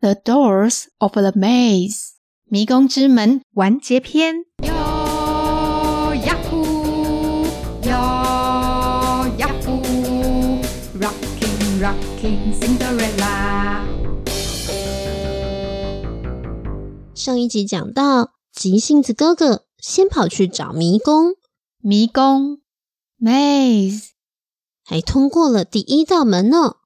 The Doors of the Maze，迷宫之门完结篇。哟呀呼，哟呀呼，Rocking Rocking Cinderella。上一集讲到，急性子哥哥先跑去找迷宫，迷宫 Maze，还通过了第一道门呢。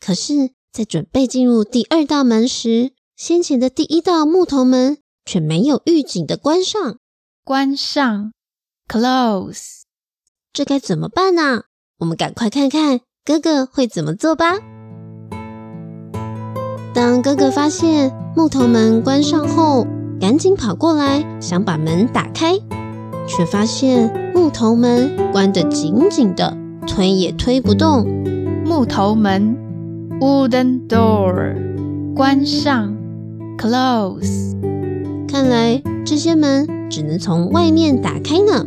可是，在准备进入第二道门时，先前的第一道木头门却没有预警的关上。关上，close，这该怎么办呢？我们赶快看看哥哥会怎么做吧。当哥哥发现木头门关上后，赶紧跑过来想把门打开，却发现木头门关得紧紧的，推也推不动。木头门。Wooden door，关上，close。看来这些门只能从外面打开呢。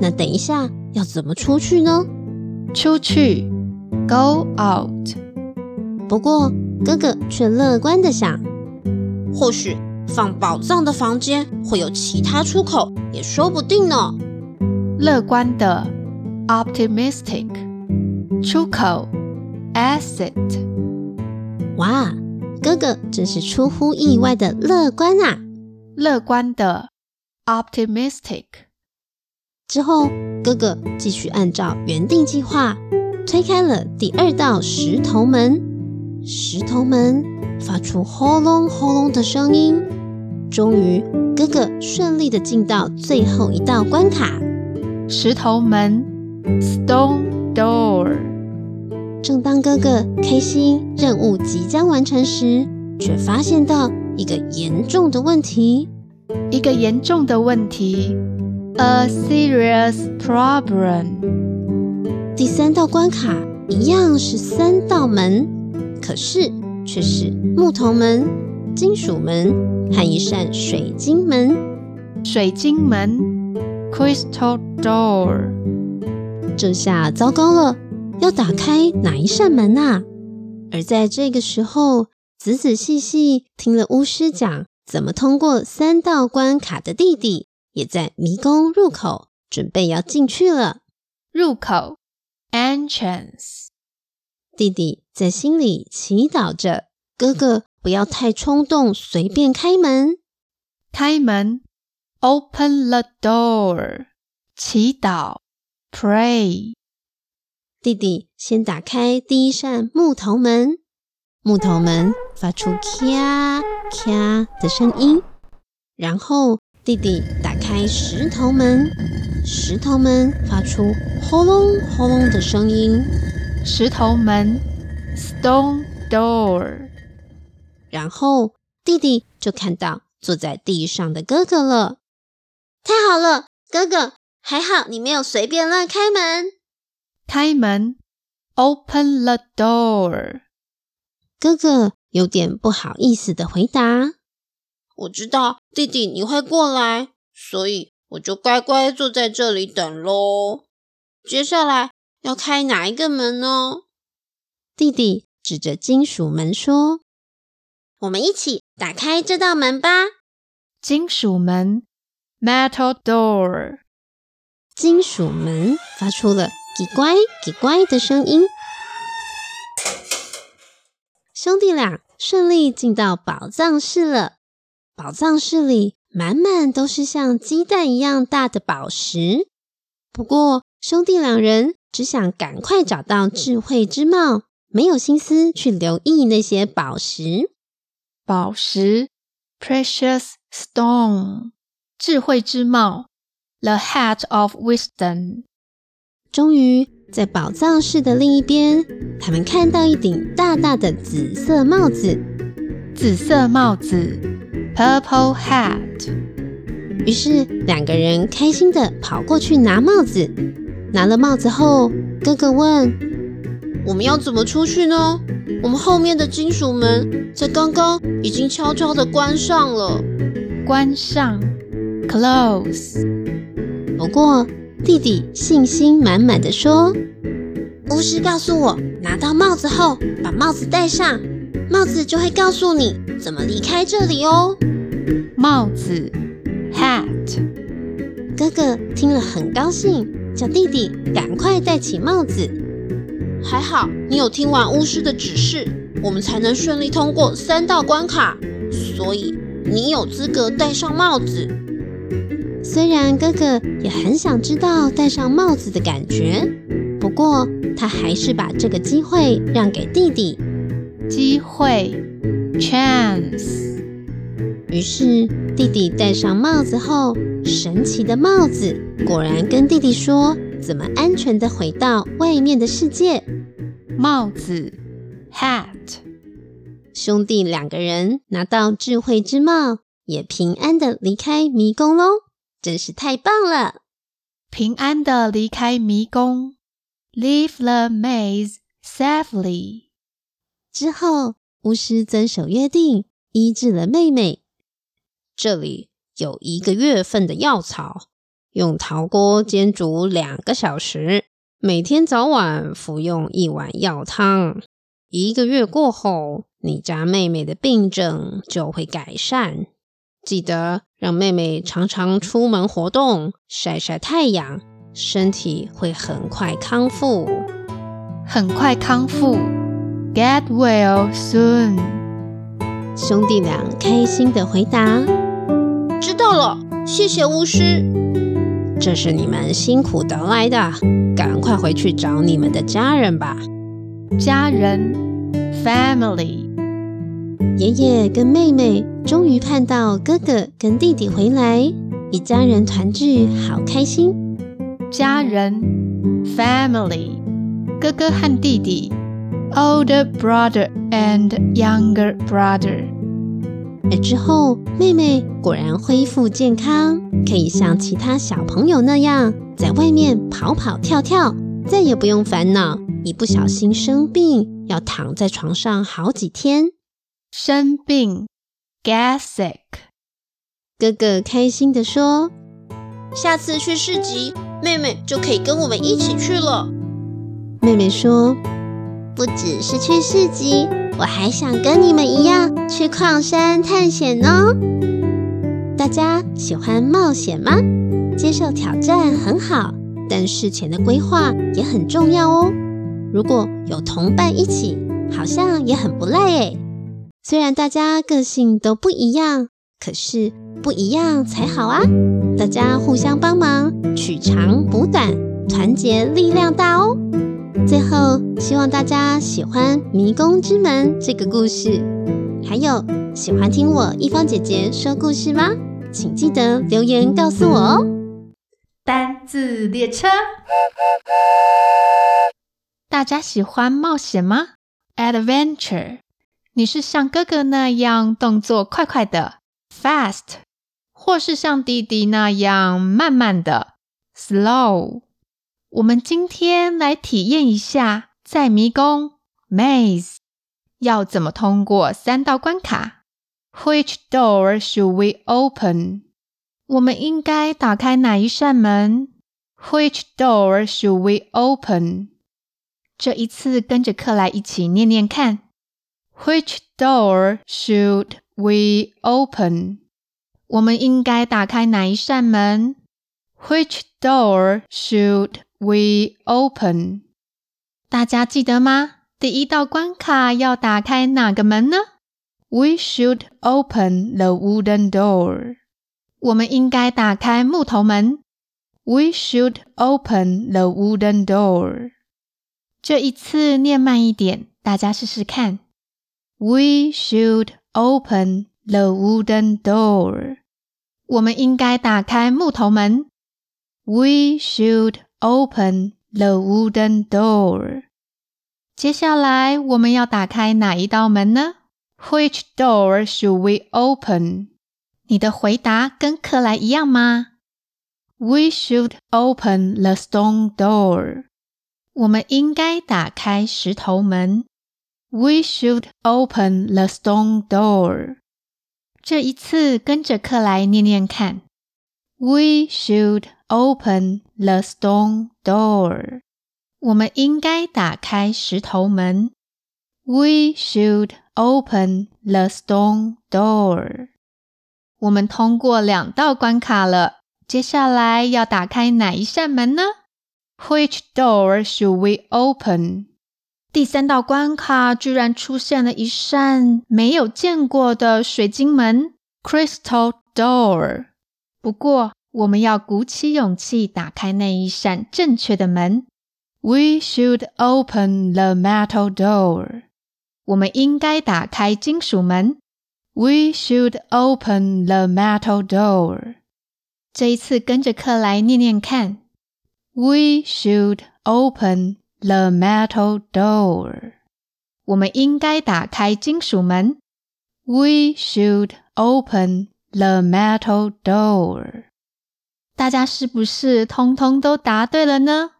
那等一下要怎么出去呢？出去，go out。不过哥哥却乐观的想，或许放宝藏的房间会有其他出口，也说不定呢。乐观的，optimistic。出口，exit。哇，哥哥真是出乎意外的乐观啊！乐观的，optimistic。之后，哥哥继续按照原定计划推开了第二道石头门。石头门发出轰隆轰隆的声音。终于，哥哥顺利的进到最后一道关卡——石头门，stone door。正当哥哥开心任务即将完成时，却发现到一个严重的问题。一个严重的问题，a serious problem。第三道关卡一样是三道门，可是却是木头门、金属门和一扇水晶门。水晶门，crystal door。这下糟糕了。要打开哪一扇门啊？而在这个时候，仔仔细细听了巫师讲怎么通过三道关卡的弟弟，也在迷宫入口准备要进去了。入口，entrance。弟弟在心里祈祷着，哥哥不要太冲动，随便开门。开门，open the door。祈祷，pray。弟弟先打开第一扇木头门，木头门发出咔咔的声音。然后弟弟打开石头门，石头门发出轰隆轰隆的声音。石头门，stone door。然后弟弟就看到坐在地上的哥哥了。太好了，哥哥，还好你没有随便乱开门。开门，Open the door。哥哥有点不好意思的回答：“我知道弟弟你会过来，所以我就乖乖坐在这里等喽。接下来要开哪一个门呢？”弟弟指着金属门说：“我们一起打开这道门吧。”金属门，Metal door。金属门发出了。奇怪奇怪的声音，兄弟俩顺利进到宝藏室了。宝藏室里满满都是像鸡蛋一样大的宝石。不过，兄弟两人只想赶快找到智慧之帽，没有心思去留意那些宝石。宝石，precious stone，智慧之帽，the hat of wisdom。终于在宝藏室的另一边，他们看到一顶大大的紫色帽子。紫色帽子，purple hat。于是两个人开心地跑过去拿帽子。拿了帽子后，哥哥问：“我们要怎么出去呢？我们后面的金属门在刚刚已经悄悄地关上了。”关上，close。不过。弟弟信心满满的说：“巫师告诉我，拿到帽子后，把帽子戴上，帽子就会告诉你怎么离开这里哦。帽子，hat。哥哥听了很高兴，叫弟弟赶快戴起帽子。还好你有听完巫师的指示，我们才能顺利通过三道关卡，所以你有资格戴上帽子。虽然哥哥也很想知道戴上帽子的感觉，不过他还是把这个机会让给弟弟。机会，chance。于是弟弟戴上帽子后，神奇的帽子果然跟弟弟说怎么安全的回到外面的世界。帽子，hat。兄弟两个人拿到智慧之帽，也平安的离开迷宫喽，真是太棒了！平安的离开迷宫，leave the maze safely。之后，巫师遵守约定，医治了妹妹。这里有一个月份的药草，用陶锅煎煮两个小时，每天早晚服用一碗药汤。一个月过后，你家妹妹的病症就会改善。记得让妹妹常常出门活动，晒晒太阳，身体会很快康复。很快康复。Get well soon，兄弟俩开心的回答：“知道了，谢谢巫师。这是你们辛苦得来的，赶快回去找你们的家人吧。”家人，family，爷爷跟妹妹终于盼到哥哥跟弟弟回来，一家人团聚，好开心。家人，family，哥哥和弟弟。Older brother and younger brother。而之后，妹妹果然恢复健康，可以像其他小朋友那样在外面跑跑跳跳，再也不用烦恼一不小心生病要躺在床上好几天。生病，get sick。哥哥开心地说：“下次去市集，妹妹就可以跟我们一起去了。”妹妹说。不只是去市集，我还想跟你们一样去矿山探险哦。大家喜欢冒险吗？接受挑战很好，但事前的规划也很重要哦。如果有同伴一起，好像也很不赖诶。虽然大家个性都不一样，可是不一样才好啊！大家互相帮忙，取长补短，团结力量大哦。最后，希望大家喜欢《迷宫之门》这个故事，还有喜欢听我一方姐姐说故事吗？请记得留言告诉我哦。单字列车，大家喜欢冒险吗？Adventure，你是像哥哥那样动作快快的，fast，或是像弟弟那样慢慢的，slow。我们今天来体验一下，在迷宫 maze 要怎么通过三道关卡。Which door should we open？我们应该打开哪一扇门？Which door should we open？这一次跟着克莱一起念念看。Which door should we open？我们应该打开哪一扇门？Which door should We open，大家记得吗？第一道关卡要打开哪个门呢？We should open the wooden door。我们应该打开木头门。We should open the wooden door。这一次念慢一点，大家试试看。 We should open the wooden door。我们应该打开木头门。We should Open the wooden door。接下来我们要打开哪一道门呢？Which door should we open？你的回答跟克莱一样吗？We should open the stone door。我们应该打开石头门。 We should open the stone door。这一次跟着克莱念念看。We should open the stone door。我们应该打开石头门。We should open the stone door。我们通过两道关卡了，接下来要打开哪一扇门呢？Which door should we open？ 第三道关卡居然出现了一扇没有见过的水晶门 （Crystal Door）。不过，我们要鼓起勇气打开那一扇正确的门。We should open the metal door。我们应该打开金属门。We should open the metal door。这一次跟着克莱念念看。We should open the metal door。我们应该打开金属门。We should open the metal door。大家是不是通通都答对了呢？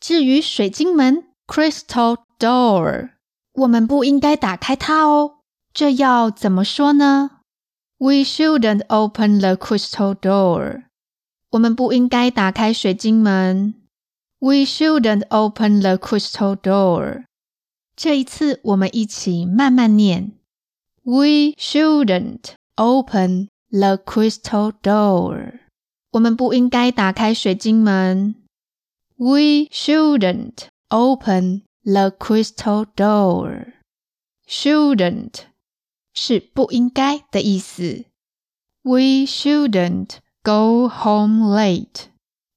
至于水晶门 （Crystal Door），我们不应该打开它哦。这要怎么说呢？We shouldn't open the crystal door。我们不应该打开水晶门。We shouldn't open the crystal door。这一次，我们一起慢慢念：We shouldn't open the crystal door。我们不应该打开水晶门。We shouldn't open the crystal door。Shouldn't。是不应该的意思。We shouldn't go home late。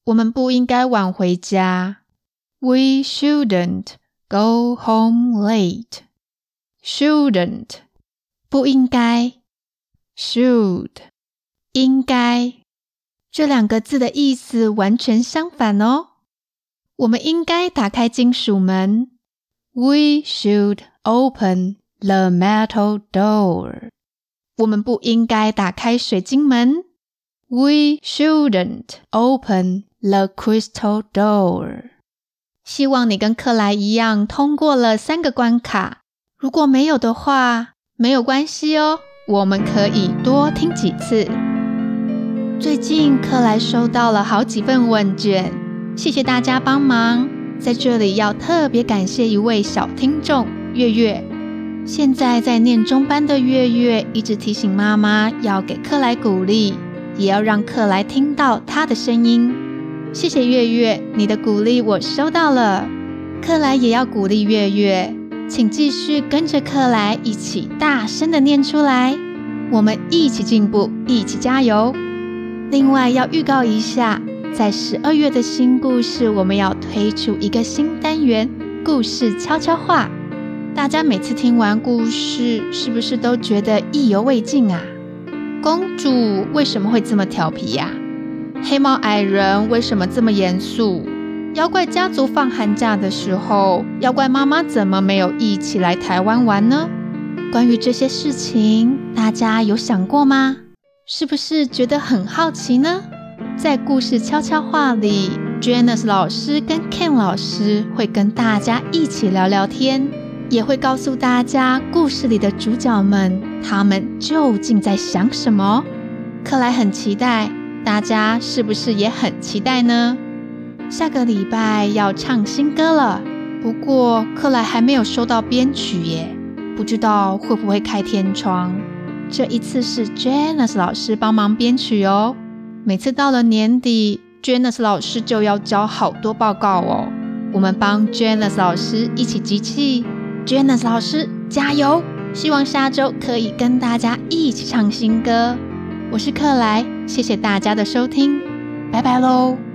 我们不应该晚回家。We shouldn't go home late。Shouldn't 不应该。Should 应该。这两个字的意思完全相反哦。我们应该打开金属门。We should open The metal door。我们不应该打开水晶门。We shouldn't open the crystal door。希望你跟克莱一样通过了三个关卡。如果没有的话，没有关系哦，我们可以多听几次。最近克莱收到了好几份问卷，谢谢大家帮忙。在这里要特别感谢一位小听众月月。现在在念中班的月月一直提醒妈妈要给克莱鼓励，也要让克莱听到她的声音。谢谢月月，你的鼓励我收到了。克莱也要鼓励月月，请继续跟着克莱一起大声的念出来，我们一起进步，一起加油。另外要预告一下，在十二月的新故事，我们要推出一个新单元——故事悄悄话。大家每次听完故事，是不是都觉得意犹未尽啊？公主为什么会这么调皮呀？黑猫矮人为什么这么严肃？妖怪家族放寒假的时候，妖怪妈妈怎么没有一起来台湾玩呢？关于这些事情，大家有想过吗？是不是觉得很好奇呢？在故事悄悄话里，Janice 老师跟 Ken 老师会跟大家一起聊聊天。也会告诉大家故事里的主角们，他们究竟在想什么。克莱很期待，大家是不是也很期待呢？下个礼拜要唱新歌了，不过克莱还没有收到编曲耶，不知道会不会开天窗。这一次是 Janice 老师帮忙编曲哦。每次到了年底，Janice 老师就要交好多报告哦。我们帮 Janice 老师一起集气。Janice 老师加油！希望下周可以跟大家一起唱新歌。我是克莱，谢谢大家的收听，拜拜喽。